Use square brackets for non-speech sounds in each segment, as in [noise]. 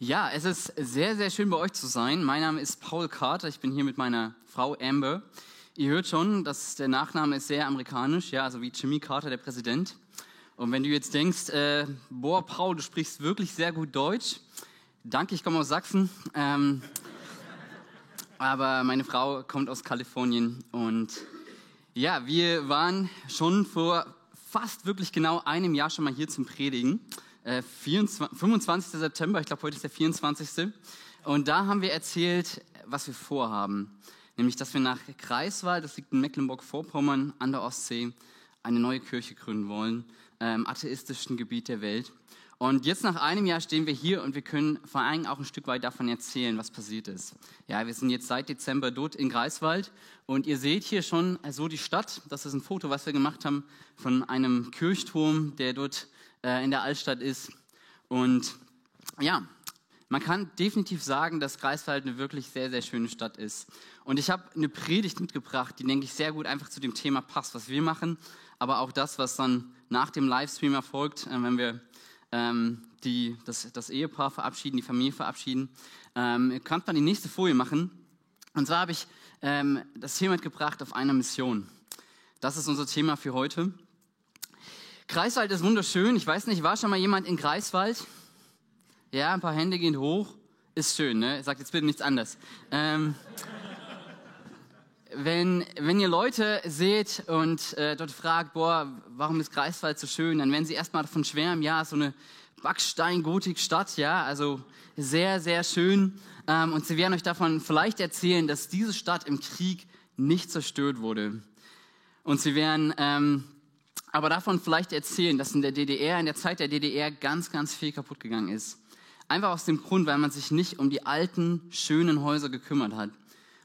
Ja, es ist sehr, sehr schön bei euch zu sein. Mein Name ist Paul Carter. Ich bin hier mit meiner Frau Amber. Ihr hört schon, dass der Nachname ist sehr amerikanisch, ja, also wie Jimmy Carter, der Präsident. Und wenn du jetzt denkst, äh, boah, Paul, du sprichst wirklich sehr gut Deutsch. Danke, ich komme aus Sachsen. Ähm, aber meine Frau kommt aus Kalifornien und ja, wir waren schon vor fast wirklich genau einem Jahr schon mal hier zum Predigen. 24, äh, 25. September, ich glaube heute ist der 24. Und da haben wir erzählt, was wir vorhaben. Nämlich, dass wir nach Greifswald, das liegt in Mecklenburg-Vorpommern an der Ostsee, eine neue Kirche gründen wollen, im atheistischen Gebiet der Welt. Und jetzt nach einem Jahr stehen wir hier und wir können vor allem auch ein Stück weit davon erzählen, was passiert ist. Ja, wir sind jetzt seit Dezember dort in Greifswald und ihr seht hier schon so die Stadt. Das ist ein Foto, was wir gemacht haben von einem Kirchturm, der dort äh, in der Altstadt ist. Und ja, man kann definitiv sagen, dass Greifswald eine wirklich sehr, sehr schöne Stadt ist. Und ich habe eine Predigt mitgebracht, die, denke ich, sehr gut einfach zu dem Thema passt, was wir machen, aber auch das, was dann nach dem Livestream erfolgt, äh, wenn wir ähm, die, das, das, Ehepaar verabschieden, die Familie verabschieden. Ähm, kann man die nächste Folie machen. Und zwar habe ich ähm, das Thema mitgebracht auf einer Mission. Das ist unser Thema für heute. Greifswald ist wunderschön. Ich weiß nicht, war schon mal jemand in Greifswald? Ja, ein paar Hände gehen hoch. Ist schön, ne? Sagt jetzt bitte nichts anderes. Ähm, wenn, wenn ihr Leute seht und äh, dort fragt, boah, warum ist Greifswald so schön, dann werden sie erstmal davon schwärmen, ja, so eine Backstein-Gotik-Stadt, ja, also sehr, sehr schön. Ähm, und sie werden euch davon vielleicht erzählen, dass diese Stadt im Krieg nicht zerstört wurde. Und sie werden ähm, aber davon vielleicht erzählen, dass in der DDR, in der Zeit der DDR ganz, ganz viel kaputt gegangen ist. Einfach aus dem Grund, weil man sich nicht um die alten, schönen Häuser gekümmert hat.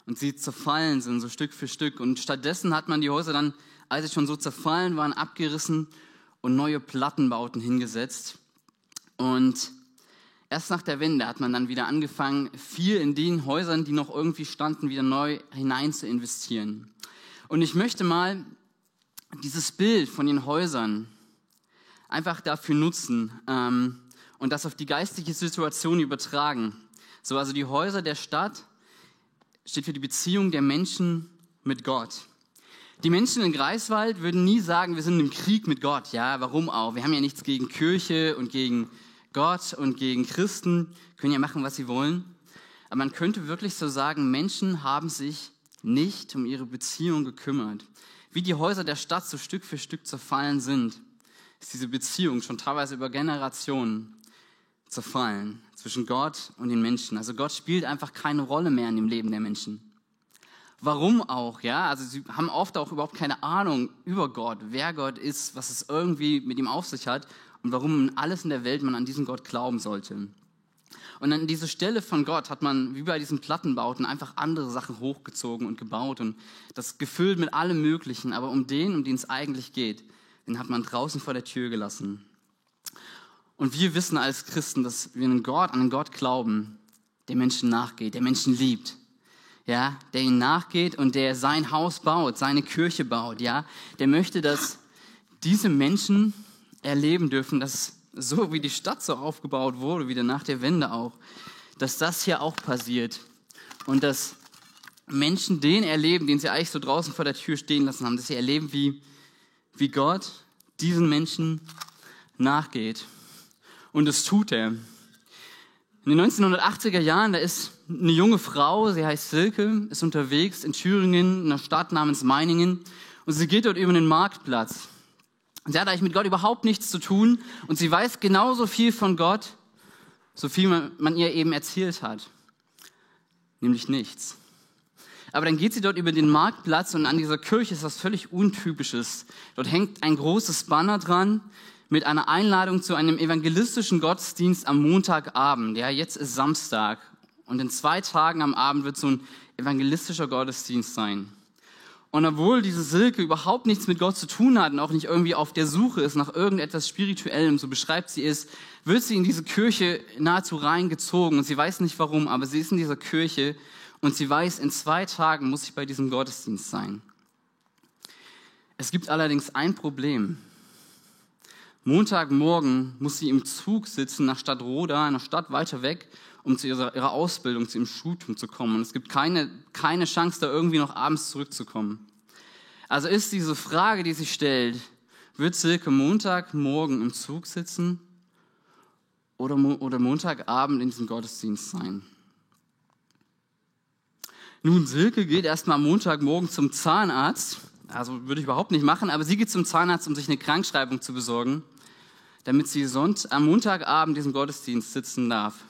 Und sie zerfallen sind, so Stück für Stück. Und stattdessen hat man die Häuser dann, als sie schon so zerfallen waren, abgerissen und neue Plattenbauten hingesetzt. Und erst nach der Wende hat man dann wieder angefangen, viel in den Häusern, die noch irgendwie standen, wieder neu hinein zu investieren. Und ich möchte mal dieses Bild von den Häusern einfach dafür nutzen ähm, und das auf die geistige Situation übertragen. So, also die Häuser der Stadt steht für die Beziehung der Menschen mit Gott. Die Menschen in Greifswald würden nie sagen, wir sind im Krieg mit Gott. Ja, warum auch? Wir haben ja nichts gegen Kirche und gegen Gott und gegen Christen, können ja machen, was sie wollen. Aber man könnte wirklich so sagen, Menschen haben sich nicht um ihre Beziehung gekümmert wie die Häuser der Stadt so Stück für Stück zerfallen sind, ist diese Beziehung schon teilweise über Generationen zerfallen zwischen Gott und den Menschen. Also Gott spielt einfach keine Rolle mehr in dem Leben der Menschen. Warum auch, ja? Also sie haben oft auch überhaupt keine Ahnung über Gott, wer Gott ist, was es irgendwie mit ihm auf sich hat und warum alles in der Welt man an diesen Gott glauben sollte. Und an diese Stelle von Gott hat man, wie bei diesen Plattenbauten, einfach andere Sachen hochgezogen und gebaut und das gefüllt mit allem Möglichen. Aber um den, um den es eigentlich geht, den hat man draußen vor der Tür gelassen. Und wir wissen als Christen, dass wir einen Gott, an einen Gott glauben, der Menschen nachgeht, der Menschen liebt. Ja, der ihnen nachgeht und der sein Haus baut, seine Kirche baut, ja. Der möchte, dass diese Menschen erleben dürfen, dass so wie die Stadt so aufgebaut wurde, wieder nach der Wende auch, dass das hier auch passiert und dass Menschen den erleben, den sie eigentlich so draußen vor der Tür stehen lassen haben, dass sie erleben, wie, wie Gott diesen Menschen nachgeht. Und das tut er. In den 1980er Jahren, da ist eine junge Frau, sie heißt Silke, ist unterwegs in Thüringen, in einer Stadt namens Meiningen, und sie geht dort über den Marktplatz. Sie hat eigentlich mit Gott überhaupt nichts zu tun und sie weiß genauso viel von Gott, so viel man, man ihr eben erzählt hat. Nämlich nichts. Aber dann geht sie dort über den Marktplatz und an dieser Kirche ist was völlig Untypisches. Dort hängt ein großes Banner dran mit einer Einladung zu einem evangelistischen Gottesdienst am Montagabend. Ja, jetzt ist Samstag. Und in zwei Tagen am Abend wird so ein evangelistischer Gottesdienst sein. Und obwohl diese Silke überhaupt nichts mit Gott zu tun hat und auch nicht irgendwie auf der Suche ist nach irgendetwas Spirituellem, so beschreibt sie es, wird sie in diese Kirche nahezu reingezogen und sie weiß nicht warum, aber sie ist in dieser Kirche und sie weiß, in zwei Tagen muss ich bei diesem Gottesdienst sein. Es gibt allerdings ein Problem. Montagmorgen muss sie im Zug sitzen nach Stadtroda, einer Stadt weiter weg, um zu ihrer, ihrer Ausbildung, zu ihrem Schultum zu kommen. Und es gibt keine, keine Chance, da irgendwie noch abends zurückzukommen. Also ist diese Frage, die sich stellt, wird Silke Montagmorgen im Zug sitzen oder, oder Montagabend in diesem Gottesdienst sein? Nun, Silke geht erstmal Montagmorgen zum Zahnarzt. Also würde ich überhaupt nicht machen, aber sie geht zum Zahnarzt, um sich eine Krankschreibung zu besorgen, damit sie Sonnt am Montagabend diesem Gottesdienst sitzen darf.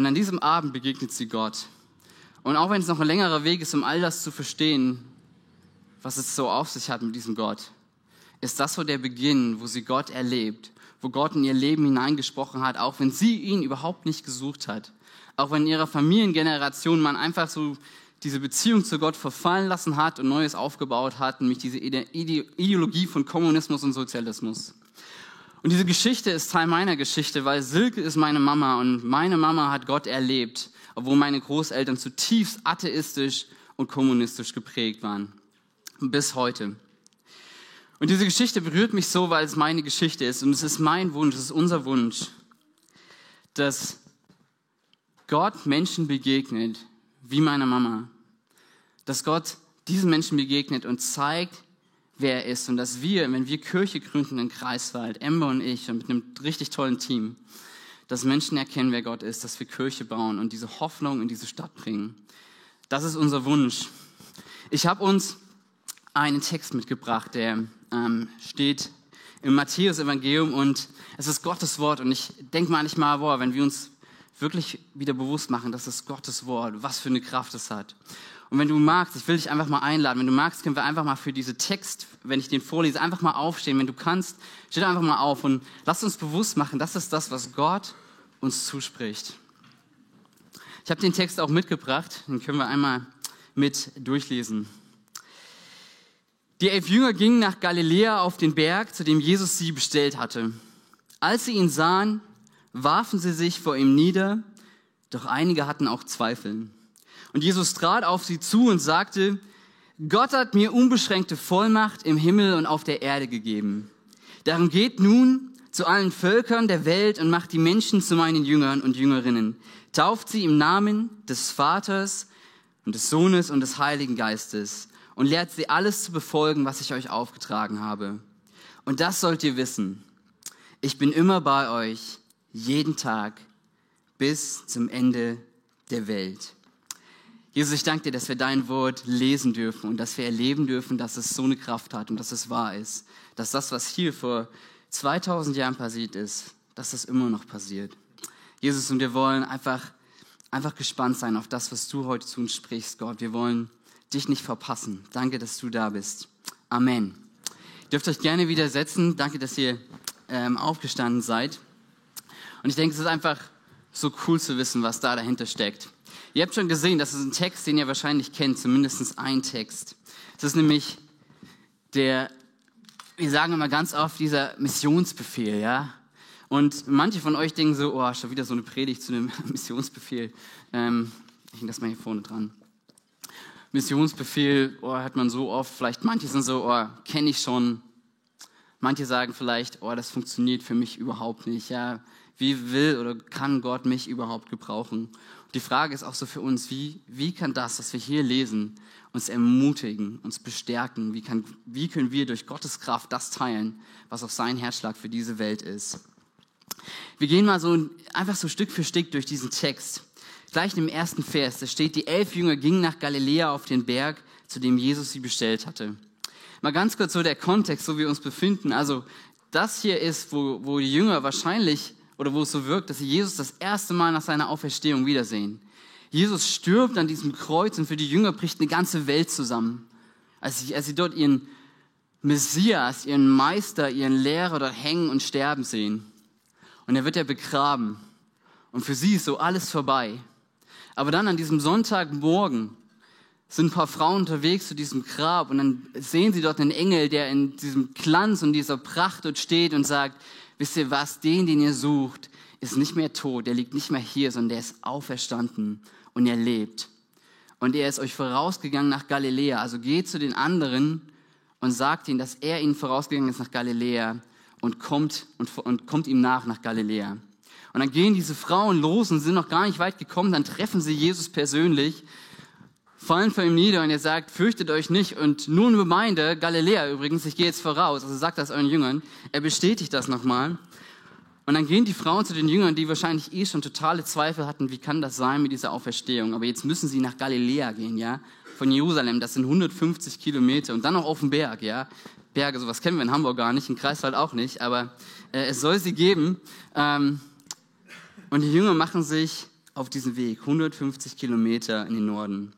Und an diesem Abend begegnet sie Gott. Und auch wenn es noch ein längerer Weg ist, um all das zu verstehen, was es so auf sich hat mit diesem Gott, ist das so der Beginn, wo sie Gott erlebt, wo Gott in ihr Leben hineingesprochen hat, auch wenn sie ihn überhaupt nicht gesucht hat. Auch wenn in ihrer Familiengeneration man einfach so diese Beziehung zu Gott verfallen lassen hat und Neues aufgebaut hat, nämlich diese Ideologie von Kommunismus und Sozialismus. Und diese Geschichte ist Teil meiner Geschichte, weil Silke ist meine Mama und meine Mama hat Gott erlebt, obwohl meine Großeltern zutiefst atheistisch und kommunistisch geprägt waren. Bis heute. Und diese Geschichte berührt mich so, weil es meine Geschichte ist und es ist mein Wunsch, es ist unser Wunsch, dass Gott Menschen begegnet, wie meiner Mama. Dass Gott diesen Menschen begegnet und zeigt, wer er ist. Und dass wir, wenn wir Kirche gründen in Kreiswald, Ember und ich, und mit einem richtig tollen Team, dass Menschen erkennen, wer Gott ist, dass wir Kirche bauen und diese Hoffnung in diese Stadt bringen. Das ist unser Wunsch. Ich habe uns einen Text mitgebracht, der ähm, steht im Matthäus-Evangelium und es ist Gottes Wort. Und ich denke manchmal, boah, wenn wir uns wirklich wieder bewusst machen, dass es Gottes Wort, was für eine Kraft es hat. Und wenn du magst, ich will dich einfach mal einladen, wenn du magst, können wir einfach mal für diese Text, wenn ich den vorlese, einfach mal aufstehen. Wenn du kannst, steh einfach mal auf und lass uns bewusst machen, das ist das, was Gott uns zuspricht. Ich habe den Text auch mitgebracht, den können wir einmal mit durchlesen. Die elf Jünger gingen nach Galiläa auf den Berg, zu dem Jesus sie bestellt hatte. Als sie ihn sahen, warfen sie sich vor ihm nieder, doch einige hatten auch Zweifel. Und Jesus trat auf sie zu und sagte, Gott hat mir unbeschränkte Vollmacht im Himmel und auf der Erde gegeben. Darum geht nun zu allen Völkern der Welt und macht die Menschen zu meinen Jüngern und Jüngerinnen. Tauft sie im Namen des Vaters und des Sohnes und des Heiligen Geistes und lehrt sie alles zu befolgen, was ich euch aufgetragen habe. Und das sollt ihr wissen. Ich bin immer bei euch jeden Tag bis zum Ende der Welt. Jesus, ich danke dir, dass wir dein Wort lesen dürfen und dass wir erleben dürfen, dass es so eine Kraft hat und dass es wahr ist. Dass das, was hier vor 2000 Jahren passiert ist, dass das immer noch passiert. Jesus, und wir wollen einfach, einfach gespannt sein auf das, was du heute zu uns sprichst, Gott. Wir wollen dich nicht verpassen. Danke, dass du da bist. Amen. Ihr dürft euch gerne wieder setzen. Danke, dass ihr ähm, aufgestanden seid. Und ich denke, es ist einfach so cool zu wissen, was da dahinter steckt. Ihr habt schon gesehen, das ist ein Text, den ihr wahrscheinlich kennt, zumindest ein Text. Es ist nämlich der, wir sagen immer ganz oft, dieser Missionsbefehl, ja. Und manche von euch denken so, oh, schon wieder so eine Predigt zu einem [laughs] Missionsbefehl. Ähm, ich hänge das mal hier vorne dran. Missionsbefehl, oh, hat man so oft. Vielleicht manche sind so, oh, kenne ich schon. Manche sagen vielleicht, oh, das funktioniert für mich überhaupt nicht. Ja, wie will oder kann Gott mich überhaupt gebrauchen? Die Frage ist auch so für uns, wie, wie kann das, was wir hier lesen, uns ermutigen, uns bestärken? Wie, kann, wie können wir durch Gottes Kraft das teilen, was auch sein Herzschlag für diese Welt ist? Wir gehen mal so einfach so Stück für Stück durch diesen Text. Gleich im ersten Vers, da steht, die elf Jünger gingen nach Galiläa auf den Berg, zu dem Jesus sie bestellt hatte. Mal ganz kurz so der Kontext, wo wir uns befinden. Also das hier ist, wo, wo die Jünger wahrscheinlich oder wo es so wirkt, dass sie Jesus das erste Mal nach seiner Auferstehung wiedersehen. Jesus stirbt an diesem Kreuz und für die Jünger bricht eine ganze Welt zusammen. Als sie, als sie dort ihren Messias, ihren Meister, ihren Lehrer dort hängen und sterben sehen. Und er wird ja begraben. Und für sie ist so alles vorbei. Aber dann an diesem Sonntagmorgen sind ein paar Frauen unterwegs zu diesem Grab und dann sehen sie dort einen Engel, der in diesem Glanz und dieser Pracht dort steht und sagt, wisst ihr was, den, den ihr sucht, ist nicht mehr tot, der liegt nicht mehr hier, sondern der ist auferstanden und er lebt. Und er ist euch vorausgegangen nach Galiläa. Also geht zu den anderen und sagt ihnen, dass er ihnen vorausgegangen ist nach Galiläa und kommt, und, und kommt ihm nach nach Galiläa. Und dann gehen diese Frauen los und sind noch gar nicht weit gekommen, dann treffen sie Jesus persönlich, fallen vor ihm nieder und er sagt, fürchtet euch nicht. Und nun Gemeinde, Galiläa übrigens, ich gehe jetzt voraus, also sagt das euren Jüngern, er bestätigt das nochmal. Und dann gehen die Frauen zu den Jüngern, die wahrscheinlich eh schon totale Zweifel hatten, wie kann das sein mit dieser Auferstehung. Aber jetzt müssen sie nach Galiläa gehen, ja, von Jerusalem, das sind 150 Kilometer und dann noch auf dem Berg, ja. Berge, sowas kennen wir in Hamburg gar nicht, in Kreiswald auch nicht, aber äh, es soll sie geben. Ähm, und die Jünger machen sich auf diesen Weg, 150 Kilometer in den Norden,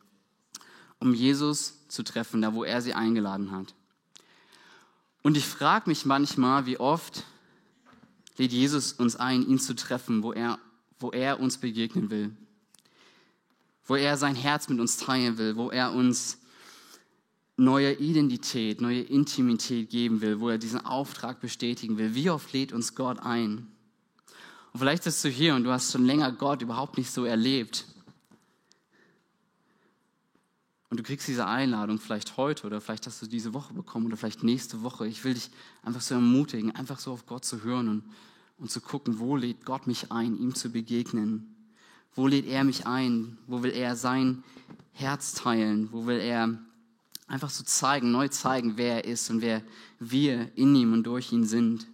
um Jesus zu treffen, da wo er sie eingeladen hat. Und ich frage mich manchmal, wie oft lädt Jesus uns ein, ihn zu treffen, wo er, wo er uns begegnen will, wo er sein Herz mit uns teilen will, wo er uns neue Identität, neue Intimität geben will, wo er diesen Auftrag bestätigen will. Wie oft lädt uns Gott ein? Und vielleicht bist du hier und du hast schon länger Gott überhaupt nicht so erlebt. Und du kriegst diese Einladung vielleicht heute oder vielleicht hast du diese Woche bekommen oder vielleicht nächste Woche. Ich will dich einfach so ermutigen, einfach so auf Gott zu hören und, und zu gucken, wo lädt Gott mich ein, ihm zu begegnen. Wo lädt er mich ein? Wo will er sein Herz teilen? Wo will er einfach so zeigen, neu zeigen, wer er ist und wer wir in ihm und durch ihn sind.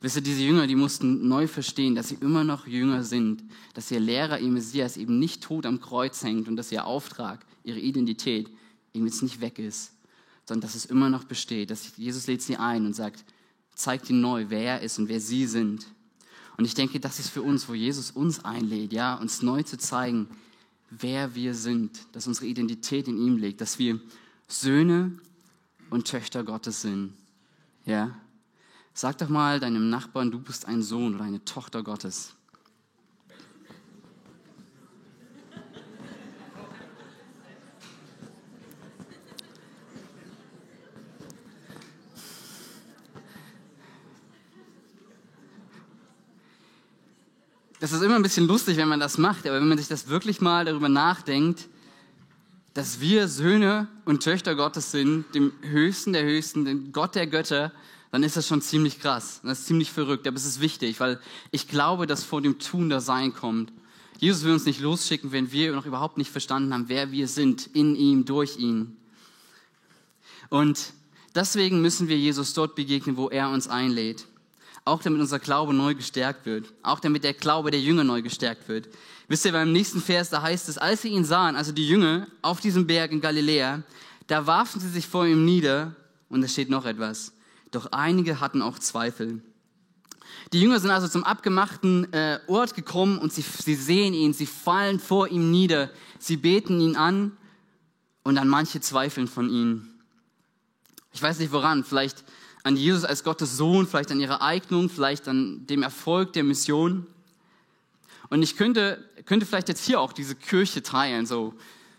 Wisst ihr, diese Jünger, die mussten neu verstehen, dass sie immer noch Jünger sind, dass ihr Lehrer, ihr Messias eben nicht tot am Kreuz hängt und dass ihr Auftrag, ihre Identität eben jetzt nicht weg ist, sondern dass es immer noch besteht, dass Jesus lädt sie ein und sagt, zeigt ihnen neu, wer er ist und wer sie sind. Und ich denke, das ist für uns, wo Jesus uns einlädt, ja, uns neu zu zeigen, wer wir sind, dass unsere Identität in ihm liegt, dass wir Söhne und Töchter Gottes sind. Ja? Sag doch mal deinem Nachbarn, du bist ein Sohn oder eine Tochter Gottes. Das ist immer ein bisschen lustig, wenn man das macht, aber wenn man sich das wirklich mal darüber nachdenkt, dass wir Söhne und Töchter Gottes sind, dem Höchsten der Höchsten, dem Gott der Götter, dann ist das schon ziemlich krass. Das ist ziemlich verrückt, aber es ist wichtig, weil ich glaube, dass vor dem Tun das Sein kommt. Jesus will uns nicht losschicken, wenn wir noch überhaupt nicht verstanden haben, wer wir sind, in ihm, durch ihn. Und deswegen müssen wir Jesus dort begegnen, wo er uns einlädt. Auch damit unser Glaube neu gestärkt wird. Auch damit der Glaube der Jünger neu gestärkt wird. Wisst ihr, beim nächsten Vers, da heißt es, als sie ihn sahen, also die Jünger auf diesem Berg in Galiläa, da warfen sie sich vor ihm nieder und da steht noch etwas. Doch einige hatten auch Zweifel. Die Jünger sind also zum abgemachten äh, Ort gekommen und sie, sie sehen ihn, sie fallen vor ihm nieder, sie beten ihn an und dann manche zweifeln von ihm. Ich weiß nicht woran, vielleicht an Jesus als Gottes Sohn, vielleicht an ihrer Eignung, vielleicht an dem Erfolg der Mission. Und ich könnte, könnte vielleicht jetzt hier auch diese Kirche teilen, so,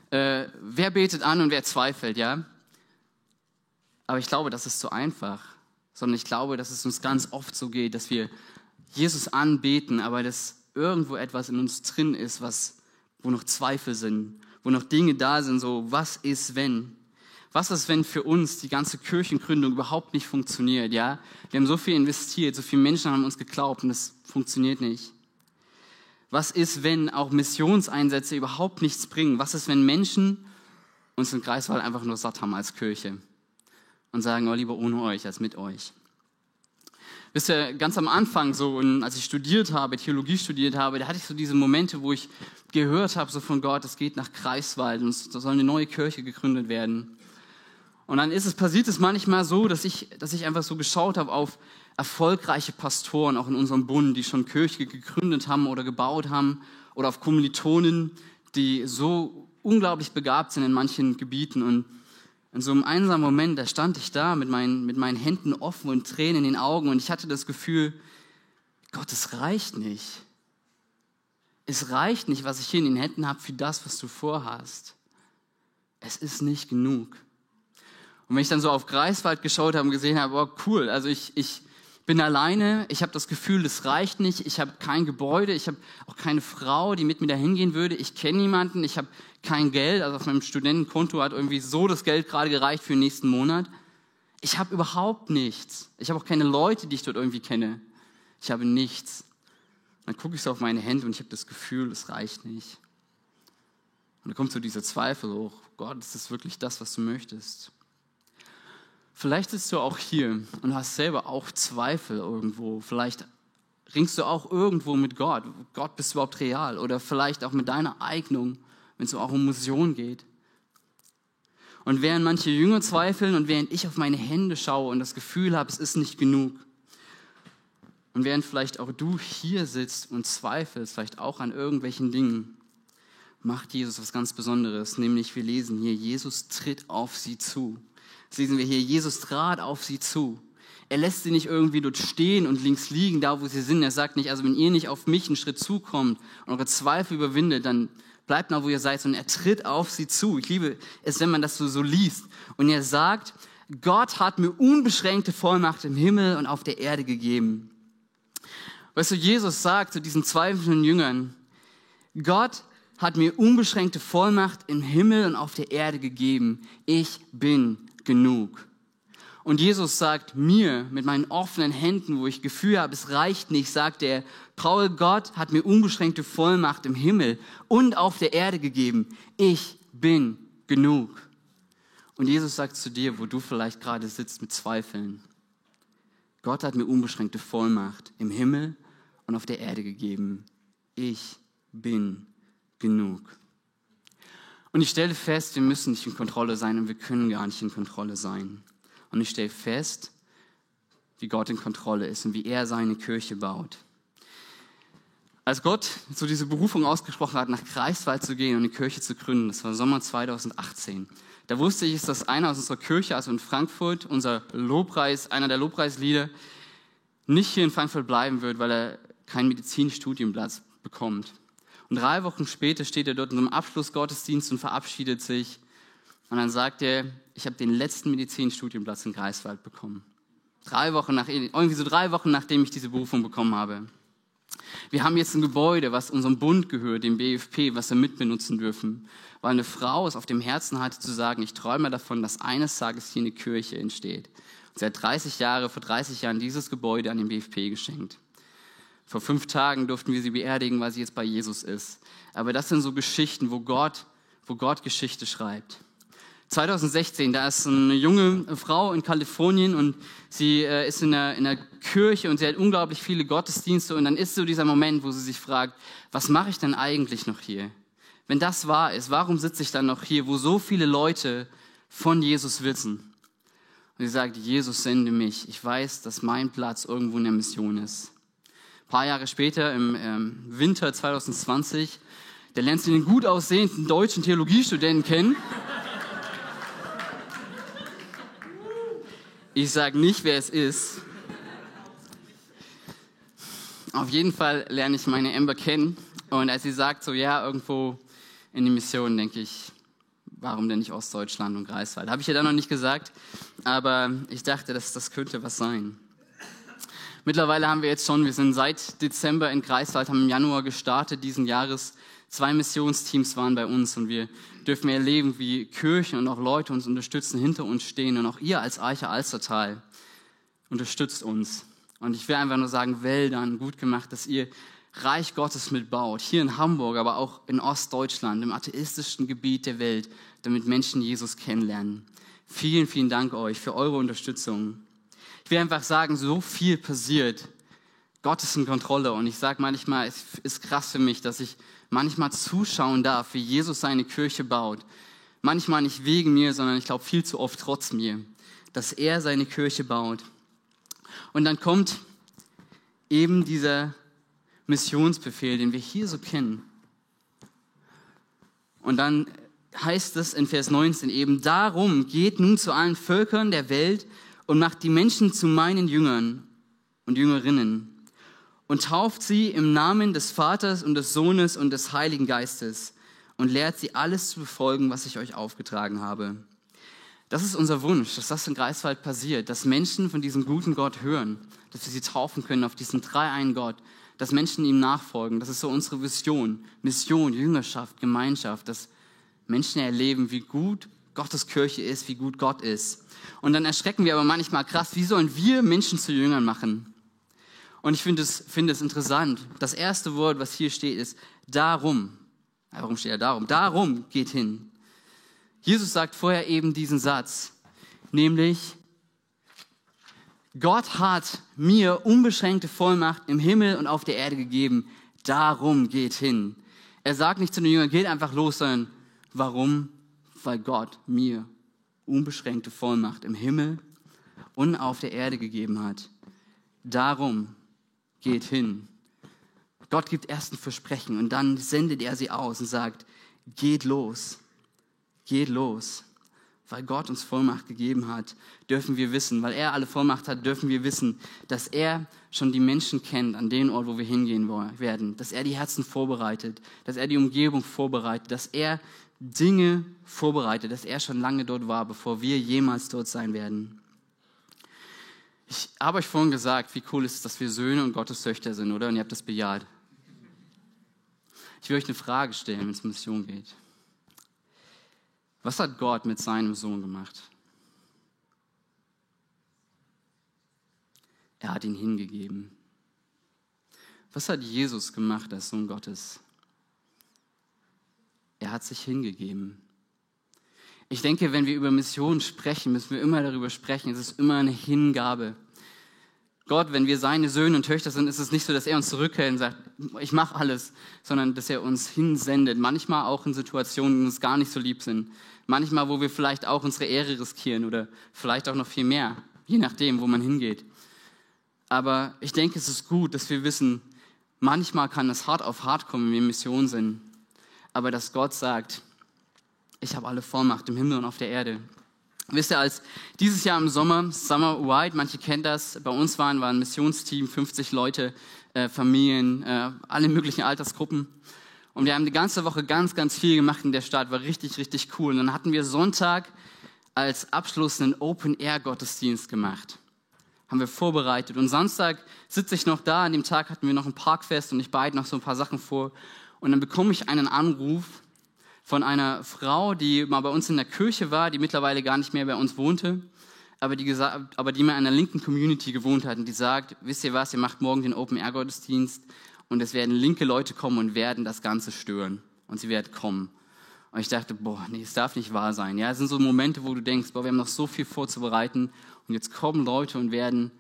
äh, wer betet an und wer zweifelt, ja? Aber ich glaube, das ist zu einfach, sondern ich glaube, dass es uns ganz oft so geht, dass wir Jesus anbeten, aber dass irgendwo etwas in uns drin ist, was, wo noch Zweifel sind, wo noch Dinge da sind, so, was ist, wenn? Was ist, wenn für uns die ganze Kirchengründung überhaupt nicht funktioniert, ja? Wir haben so viel investiert, so viele Menschen haben uns geglaubt und das funktioniert nicht. Was ist, wenn auch Missionseinsätze überhaupt nichts bringen? Was ist, wenn Menschen uns in Greifswald einfach nur satt haben als Kirche und sagen, oh, lieber ohne euch als mit euch? Wisst ihr, ganz am Anfang, so, als ich studiert habe, Theologie studiert habe, da hatte ich so diese Momente, wo ich gehört habe, so von Gott, es geht nach Greifswald und es soll eine neue Kirche gegründet werden. Und dann ist es passiert es manchmal so, dass ich, dass ich einfach so geschaut habe auf erfolgreiche Pastoren, auch in unserem Bund, die schon Kirche gegründet haben oder gebaut haben, oder auf Kommilitonen, die so unglaublich begabt sind in manchen Gebieten. Und in so einem einsamen Moment, da stand ich da mit meinen, mit meinen Händen offen und Tränen in den Augen und ich hatte das Gefühl, Gott, es reicht nicht. Es reicht nicht, was ich hier in den Händen habe für das, was du vorhast. Es ist nicht genug. Und wenn ich dann so auf Greifswald geschaut habe und gesehen habe, oh cool, also ich, ich bin alleine, ich habe das Gefühl, das reicht nicht, ich habe kein Gebäude, ich habe auch keine Frau, die mit mir dahin gehen würde, ich kenne niemanden, ich habe kein Geld, also auf meinem Studentenkonto hat irgendwie so das Geld gerade gereicht für den nächsten Monat. Ich habe überhaupt nichts. Ich habe auch keine Leute, die ich dort irgendwie kenne. Ich habe nichts. Dann gucke ich so auf meine Hände und ich habe das Gefühl, es reicht nicht. Und dann kommt so dieser Zweifel hoch. Gott, ist das wirklich das, was du möchtest? Vielleicht sitzt du auch hier und hast selber auch Zweifel irgendwo. Vielleicht ringst du auch irgendwo mit Gott. Gott, bist du überhaupt real? Oder vielleicht auch mit deiner Eignung, wenn es auch um Mission geht. Und während manche Jünger zweifeln und während ich auf meine Hände schaue und das Gefühl habe, es ist nicht genug, und während vielleicht auch du hier sitzt und zweifelst, vielleicht auch an irgendwelchen Dingen, macht Jesus was ganz Besonderes, nämlich wir lesen hier, Jesus tritt auf sie zu. Das lesen wir hier, Jesus trat auf sie zu. Er lässt sie nicht irgendwie dort stehen und links liegen, da wo sie sind. Er sagt nicht, also wenn ihr nicht auf mich einen Schritt zukommt und eure Zweifel überwindet, dann bleibt mal, wo ihr seid, sondern er tritt auf sie zu. Ich liebe es, wenn man das so, so liest. Und er sagt, Gott hat mir unbeschränkte Vollmacht im Himmel und auf der Erde gegeben. Weißt du, Jesus sagt zu diesen zweifelnden Jüngern, Gott hat mir unbeschränkte Vollmacht im Himmel und auf der Erde gegeben. Ich bin genug. Und Jesus sagt mir mit meinen offenen Händen, wo ich Gefühl habe, es reicht nicht, sagt er, Paul, Gott hat mir unbeschränkte Vollmacht im Himmel und auf der Erde gegeben. Ich bin genug. Und Jesus sagt zu dir, wo du vielleicht gerade sitzt mit Zweifeln, Gott hat mir unbeschränkte Vollmacht im Himmel und auf der Erde gegeben. Ich bin genug. Und ich stelle fest, wir müssen nicht in Kontrolle sein und wir können gar nicht in Kontrolle sein. Und ich stelle fest, wie Gott in Kontrolle ist und wie er seine Kirche baut. Als Gott so diese Berufung ausgesprochen hat, nach Greifswald zu gehen und eine Kirche zu gründen, das war Sommer 2018, da wusste ich, dass einer aus unserer Kirche, also in Frankfurt, unser Lobpreis, einer der Lobpreislieder, nicht hier in Frankfurt bleiben wird, weil er keinen Medizinstudienplatz bekommt. Und drei Wochen später steht er dort in einem Abschlussgottesdienst und verabschiedet sich. Und dann sagt er, ich habe den letzten Medizinstudienplatz in Greifswald bekommen. Drei Wochen nach, irgendwie so drei Wochen nachdem ich diese Berufung bekommen habe. Wir haben jetzt ein Gebäude, was unserem Bund gehört, dem BFP, was wir mitbenutzen dürfen, weil eine Frau es auf dem Herzen hatte zu sagen, ich träume davon, dass eines Tages hier eine Kirche entsteht. Und sie hat 30 Jahre, vor 30 Jahren dieses Gebäude an den BFP geschenkt. Vor fünf Tagen durften wir sie beerdigen, weil sie jetzt bei Jesus ist. Aber das sind so Geschichten, wo Gott, wo Gott Geschichte schreibt. 2016, da ist eine junge Frau in Kalifornien und sie äh, ist in der, in der Kirche und sie hat unglaublich viele Gottesdienste und dann ist so dieser Moment, wo sie sich fragt, was mache ich denn eigentlich noch hier? Wenn das wahr ist, warum sitze ich dann noch hier, wo so viele Leute von Jesus wissen? Und sie sagt, Jesus sende mich. Ich weiß, dass mein Platz irgendwo in der Mission ist. Paar Jahre später, im ähm, Winter 2020, da lernt sie den gut aussehenden deutschen Theologiestudenten kennen. Ich sage nicht, wer es ist. Auf jeden Fall lerne ich meine Amber kennen. Und als sie sagt, so ja, irgendwo in die Mission, denke ich, warum denn nicht Ostdeutschland und Greifswald? Habe ich ja dann noch nicht gesagt, aber ich dachte, dass das könnte was sein. Mittlerweile haben wir jetzt schon, wir sind seit Dezember in Greifswald, haben im Januar gestartet diesen Jahres. Zwei Missionsteams waren bei uns und wir dürfen erleben, wie Kirchen und auch Leute uns unterstützen, hinter uns stehen und auch ihr als Eiche Alstertal unterstützt uns. Und ich will einfach nur sagen, Wäldern, gut gemacht, dass ihr Reich Gottes mitbaut, hier in Hamburg, aber auch in Ostdeutschland, im atheistischen Gebiet der Welt, damit Menschen Jesus kennenlernen. Vielen, vielen Dank euch für eure Unterstützung. Ich will einfach sagen, so viel passiert. Gott ist in Kontrolle und ich sage manchmal, es ist krass für mich, dass ich manchmal zuschauen darf, wie Jesus seine Kirche baut. Manchmal nicht wegen mir, sondern ich glaube viel zu oft trotz mir, dass er seine Kirche baut. Und dann kommt eben dieser Missionsbefehl, den wir hier so kennen. Und dann heißt es in Vers 19 eben, darum geht nun zu allen Völkern der Welt und macht die Menschen zu meinen Jüngern und Jüngerinnen und tauft sie im Namen des Vaters und des Sohnes und des Heiligen Geistes und lehrt sie alles zu befolgen, was ich euch aufgetragen habe. Das ist unser Wunsch, dass das in Greifswald passiert, dass Menschen von diesem guten Gott hören, dass wir sie taufen können auf diesen dreieinen Gott, dass Menschen ihm nachfolgen. Das ist so unsere Vision, Mission, Jüngerschaft, Gemeinschaft, dass Menschen erleben, wie gut Gottes Kirche ist, wie gut Gott ist. Und dann erschrecken wir aber manchmal krass, wie sollen wir Menschen zu Jüngern machen? Und ich finde es, finde es interessant. Das erste Wort, was hier steht, ist darum. Warum steht er darum? Darum geht hin. Jesus sagt vorher eben diesen Satz, nämlich, Gott hat mir unbeschränkte Vollmacht im Himmel und auf der Erde gegeben. Darum geht hin. Er sagt nicht zu den Jüngern, geht einfach los, sondern warum? Weil Gott mir unbeschränkte Vollmacht im Himmel und auf der Erde gegeben hat. Darum geht hin. Gott gibt erst ein Versprechen und dann sendet er sie aus und sagt, geht los, geht los. Weil Gott uns Vollmacht gegeben hat, dürfen wir wissen, weil er alle Vollmacht hat, dürfen wir wissen, dass er schon die Menschen kennt an den Ort, wo wir hingehen werden, dass er die Herzen vorbereitet, dass er die Umgebung vorbereitet, dass er Dinge vorbereitet, dass er schon lange dort war, bevor wir jemals dort sein werden. Ich habe euch vorhin gesagt, wie cool ist es, dass wir Söhne und Gottes Töchter sind, oder? Und ihr habt das bejaht. Ich will euch eine Frage stellen, wenn es um Mission geht. Was hat Gott mit seinem Sohn gemacht? Er hat ihn hingegeben. Was hat Jesus gemacht als Sohn Gottes? Er hat sich hingegeben. Ich denke, wenn wir über Mission sprechen, müssen wir immer darüber sprechen. Es ist immer eine Hingabe. Gott, wenn wir seine Söhne und Töchter sind, ist es nicht so, dass er uns zurückhält und sagt, ich mache alles, sondern dass er uns hinsendet. Manchmal auch in Situationen, die uns gar nicht so lieb sind. Manchmal, wo wir vielleicht auch unsere Ehre riskieren oder vielleicht auch noch viel mehr, je nachdem, wo man hingeht. Aber ich denke, es ist gut, dass wir wissen, manchmal kann es hart auf hart kommen, wenn wir in Mission sind. Aber dass Gott sagt, ich habe alle Vollmacht im Himmel und auf der Erde. Wisst ihr, als dieses Jahr im Sommer, Summer Wide, manche kennen das, bei uns waren, war ein Missionsteam, 50 Leute, äh, Familien, äh, alle möglichen Altersgruppen. Und wir haben die ganze Woche ganz, ganz viel gemacht in der Stadt, war richtig, richtig cool. Und dann hatten wir Sonntag als Abschluss einen Open-Air-Gottesdienst gemacht. Haben wir vorbereitet. Und Samstag sitze ich noch da, an dem Tag hatten wir noch ein Parkfest und ich beide noch so ein paar Sachen vor. Und dann bekomme ich einen Anruf von einer Frau, die mal bei uns in der Kirche war, die mittlerweile gar nicht mehr bei uns wohnte, aber die, aber die mal in einer linken Community gewohnt hat und die sagt, wisst ihr was, ihr macht morgen den Open-Air-Gottesdienst und es werden linke Leute kommen und werden das Ganze stören und sie werden kommen. Und ich dachte, boah, nee, es darf nicht wahr sein. Ja, es sind so Momente, wo du denkst, boah, wir haben noch so viel vorzubereiten und jetzt kommen Leute und werden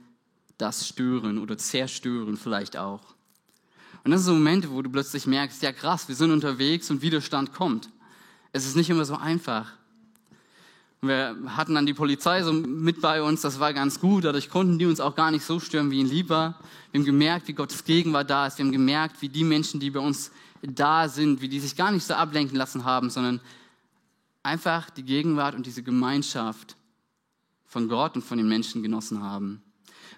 das stören oder zerstören vielleicht auch. Und das sind so Momente, wo du plötzlich merkst, ja krass, wir sind unterwegs und Widerstand kommt. Es ist nicht immer so einfach. Wir hatten dann die Polizei so mit bei uns, das war ganz gut, dadurch konnten die uns auch gar nicht so stören, wie ihnen lieb war. Wir haben gemerkt, wie Gottes Gegenwart da ist. Wir haben gemerkt, wie die Menschen, die bei uns da sind, wie die sich gar nicht so ablenken lassen haben, sondern einfach die Gegenwart und diese Gemeinschaft von Gott und von den Menschen genossen haben.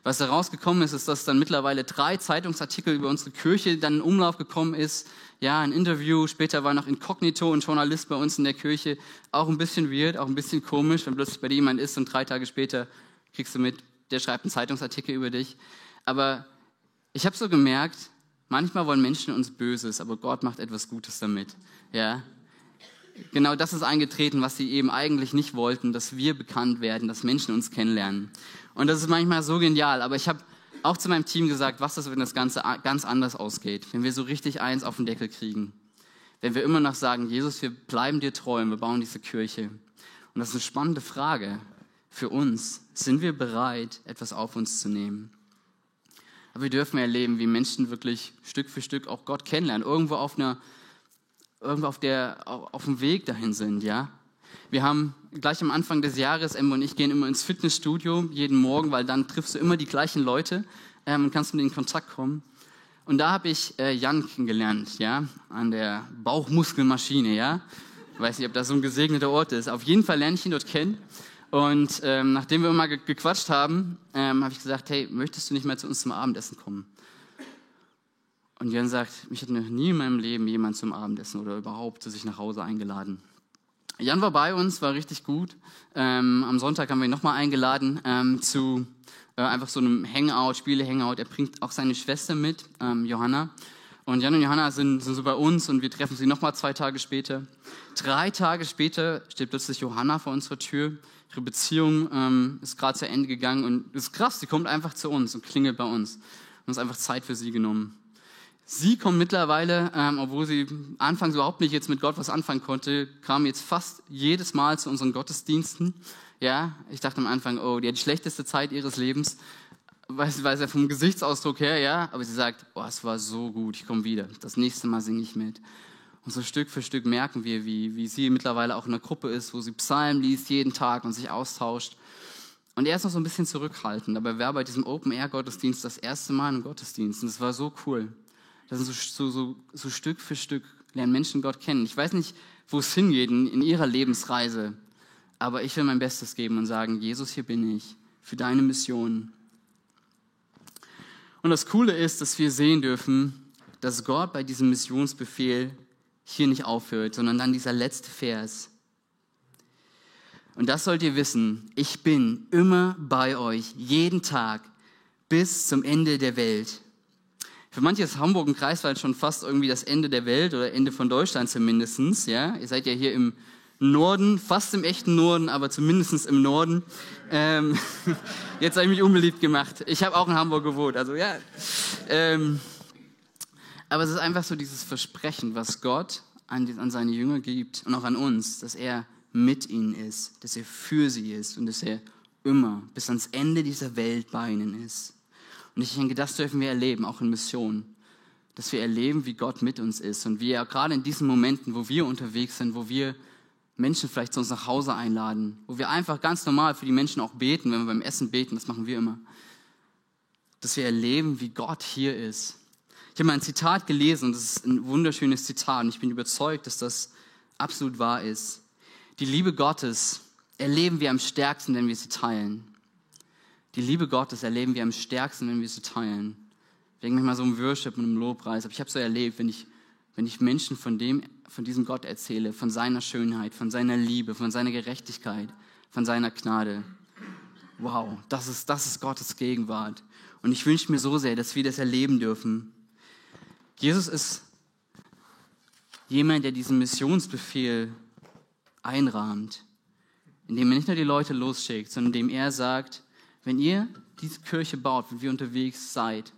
Was herausgekommen ist, ist, dass dann mittlerweile drei Zeitungsartikel über unsere Kirche dann in Umlauf gekommen ist. Ja, ein Interview, später war noch Inkognito, ein Journalist bei uns in der Kirche. Auch ein bisschen weird, auch ein bisschen komisch, wenn plötzlich bei dir jemand ist und drei Tage später kriegst du mit, der schreibt einen Zeitungsartikel über dich. Aber ich habe so gemerkt, manchmal wollen Menschen uns Böses, aber Gott macht etwas Gutes damit. Ja, genau das ist eingetreten, was sie eben eigentlich nicht wollten, dass wir bekannt werden, dass Menschen uns kennenlernen. Und das ist manchmal so genial, aber ich habe auch zu meinem Team gesagt, was ist, wenn das Ganze ganz anders ausgeht, wenn wir so richtig eins auf den Deckel kriegen, wenn wir immer noch sagen, Jesus, wir bleiben dir treu und wir bauen diese Kirche. Und das ist eine spannende Frage für uns. Sind wir bereit, etwas auf uns zu nehmen? Aber wir dürfen erleben, wie Menschen wirklich Stück für Stück auch Gott kennenlernen, irgendwo auf einer irgendwo auf, der, auf dem Weg dahin sind, ja. Wir haben gleich am Anfang des Jahres, Emma und ich gehen immer ins Fitnessstudio jeden Morgen, weil dann triffst du immer die gleichen Leute ähm, und kannst mit ihnen in Kontakt kommen. Und da habe ich äh, Jan kennengelernt, ja, an der Bauchmuskelmaschine, ja. Weiß nicht, ob das so ein gesegneter Ort ist. Auf jeden Fall lerne ich ihn dort kennen. Und ähm, nachdem wir immer gequatscht haben, ähm, habe ich gesagt, hey, möchtest du nicht mehr zu uns zum Abendessen kommen? Und Jan sagt, mich hat noch nie in meinem Leben jemand zum Abendessen oder überhaupt zu sich nach Hause eingeladen. Jan war bei uns, war richtig gut. Ähm, am Sonntag haben wir ihn nochmal eingeladen ähm, zu äh, einfach so einem Hangout, Spiele-Hangout. Er bringt auch seine Schwester mit, ähm, Johanna. Und Jan und Johanna sind, sind so bei uns und wir treffen sie nochmal zwei Tage später. Drei Tage später steht plötzlich Johanna vor unserer Tür. Ihre Beziehung ähm, ist gerade zu Ende gegangen und ist krass, sie kommt einfach zu uns und klingelt bei uns. Und uns einfach Zeit für sie genommen. Sie kommt mittlerweile, ähm, obwohl sie anfangs überhaupt nicht jetzt mit Gott was anfangen konnte, kam jetzt fast jedes Mal zu unseren Gottesdiensten. Ja, ich dachte am Anfang, oh, die hat die schlechteste Zeit ihres Lebens weiß, ja vom Gesichtsausdruck her, ja, aber sie sagt, boah, es war so gut, ich komme wieder. Das nächste Mal singe ich mit. Und so Stück für Stück merken wir, wie, wie sie mittlerweile auch in einer Gruppe ist, wo sie Psalmen liest jeden Tag und sich austauscht. Und er ist noch so ein bisschen zurückhaltend, aber er war bei diesem Open-Air-Gottesdienst das erste Mal im Gottesdienst und es war so cool. Das sind so, so, so, Stück für Stück lernen Menschen Gott kennen. Ich weiß nicht, wo es hingeht in, in ihrer Lebensreise, aber ich will mein Bestes geben und sagen, Jesus, hier bin ich für deine Mission. Und das Coole ist, dass wir sehen dürfen, dass Gott bei diesem Missionsbefehl hier nicht aufhört, sondern dann dieser letzte Vers. Und das sollt ihr wissen, ich bin immer bei euch, jeden Tag, bis zum Ende der Welt. Für manche ist Hamburg und Kreiswald schon fast irgendwie das Ende der Welt oder Ende von Deutschland zumindest. Ja? Ihr seid ja hier im Norden, fast im echten Norden, aber zumindest im Norden. Ähm, [laughs] jetzt habe ich mich unbeliebt gemacht. Ich habe auch in Hamburg gewohnt, also ja. Ähm, aber es ist einfach so dieses Versprechen, was Gott an, an seine Jünger gibt und auch an uns, dass er mit ihnen ist, dass er für sie ist und dass er immer bis ans Ende dieser Welt bei ihnen ist. Und ich denke, das dürfen wir erleben, auch in Mission. Dass wir erleben, wie Gott mit uns ist und wie er gerade in diesen Momenten, wo wir unterwegs sind, wo wir Menschen vielleicht zu uns nach Hause einladen, wo wir einfach ganz normal für die Menschen auch beten, wenn wir beim Essen beten, das machen wir immer. Dass wir erleben, wie Gott hier ist. Ich habe mal ein Zitat gelesen und das ist ein wunderschönes Zitat und ich bin überzeugt, dass das absolut wahr ist. Die Liebe Gottes erleben wir am stärksten, wenn wir sie teilen. Die Liebe Gottes erleben wir am stärksten, wenn wir sie teilen. Ich denke manchmal so im Worship und im Lobpreis, aber ich habe so erlebt, wenn ich, wenn ich Menschen von dem von diesem Gott erzähle, von seiner Schönheit, von seiner Liebe, von seiner Gerechtigkeit, von seiner Gnade. Wow, das ist, das ist Gottes Gegenwart. Und ich wünsche mir so sehr, dass wir das erleben dürfen. Jesus ist jemand, der diesen Missionsbefehl einrahmt, indem er nicht nur die Leute losschickt, sondern indem er sagt, wenn ihr diese Kirche baut, wenn wir unterwegs seid,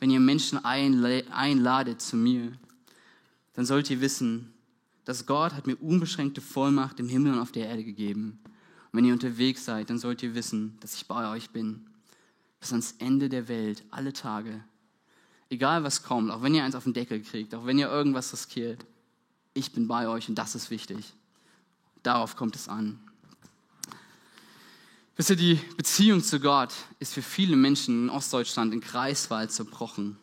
wenn ihr Menschen einladet zu mir, dann sollt ihr wissen, dass Gott hat mir unbeschränkte Vollmacht im Himmel und auf der Erde gegeben. Und wenn ihr unterwegs seid, dann sollt ihr wissen, dass ich bei euch bin. Bis ans Ende der Welt, alle Tage. Egal was kommt, auch wenn ihr eins auf den Deckel kriegt, auch wenn ihr irgendwas riskiert. Ich bin bei euch und das ist wichtig. Darauf kommt es an. Wisst ihr, die Beziehung zu Gott ist für viele Menschen in Ostdeutschland in Kreiswald zerbrochen.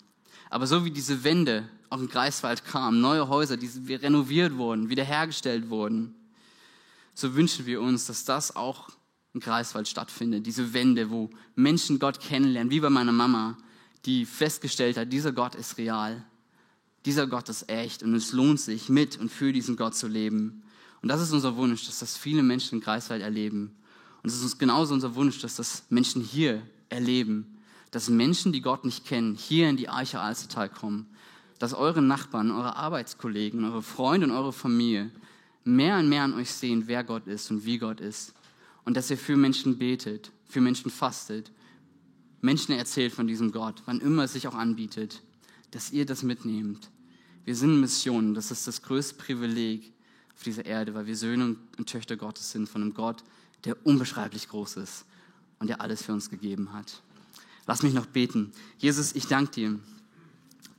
Aber so wie diese Wände auch in Greifswald kamen, neue Häuser, die renoviert wurden, wiederhergestellt wurden, so wünschen wir uns, dass das auch in Greifswald stattfindet. Diese Wende, wo Menschen Gott kennenlernen, wie bei meiner Mama, die festgestellt hat, dieser Gott ist real. Dieser Gott ist echt und es lohnt sich, mit und für diesen Gott zu leben. Und das ist unser Wunsch, dass das viele Menschen in Greifswald erleben. Und es ist uns genauso unser Wunsch, dass das Menschen hier erleben. Dass Menschen, die Gott nicht kennen, hier in die Eiche Alstertal kommen dass eure Nachbarn, eure Arbeitskollegen, eure Freunde und eure Familie mehr und mehr an euch sehen, wer Gott ist und wie Gott ist. Und dass ihr für Menschen betet, für Menschen fastet, Menschen erzählt von diesem Gott, wann immer es sich auch anbietet, dass ihr das mitnehmt. Wir sind Missionen, das ist das größte Privileg auf dieser Erde, weil wir Söhne und Töchter Gottes sind, von einem Gott, der unbeschreiblich groß ist und der alles für uns gegeben hat. Lass mich noch beten. Jesus, ich danke dir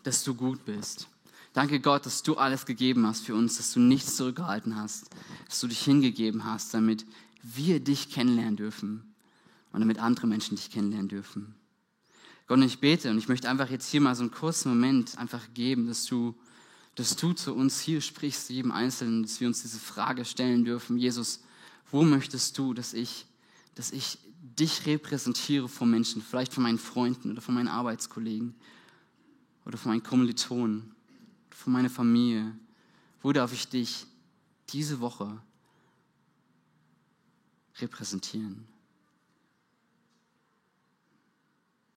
dass du gut bist. Danke Gott, dass du alles gegeben hast für uns, dass du nichts zurückgehalten hast, dass du dich hingegeben hast, damit wir dich kennenlernen dürfen und damit andere Menschen dich kennenlernen dürfen. Gott, und ich bete und ich möchte einfach jetzt hier mal so einen kurzen Moment einfach geben, dass du, dass du zu uns hier sprichst, jedem Einzelnen, dass wir uns diese Frage stellen dürfen. Jesus, wo möchtest du, dass ich, dass ich dich repräsentiere vor Menschen, vielleicht von meinen Freunden oder von meinen Arbeitskollegen? oder von meinen Kommilitonen, von meiner Familie? Wo darf ich dich diese Woche repräsentieren?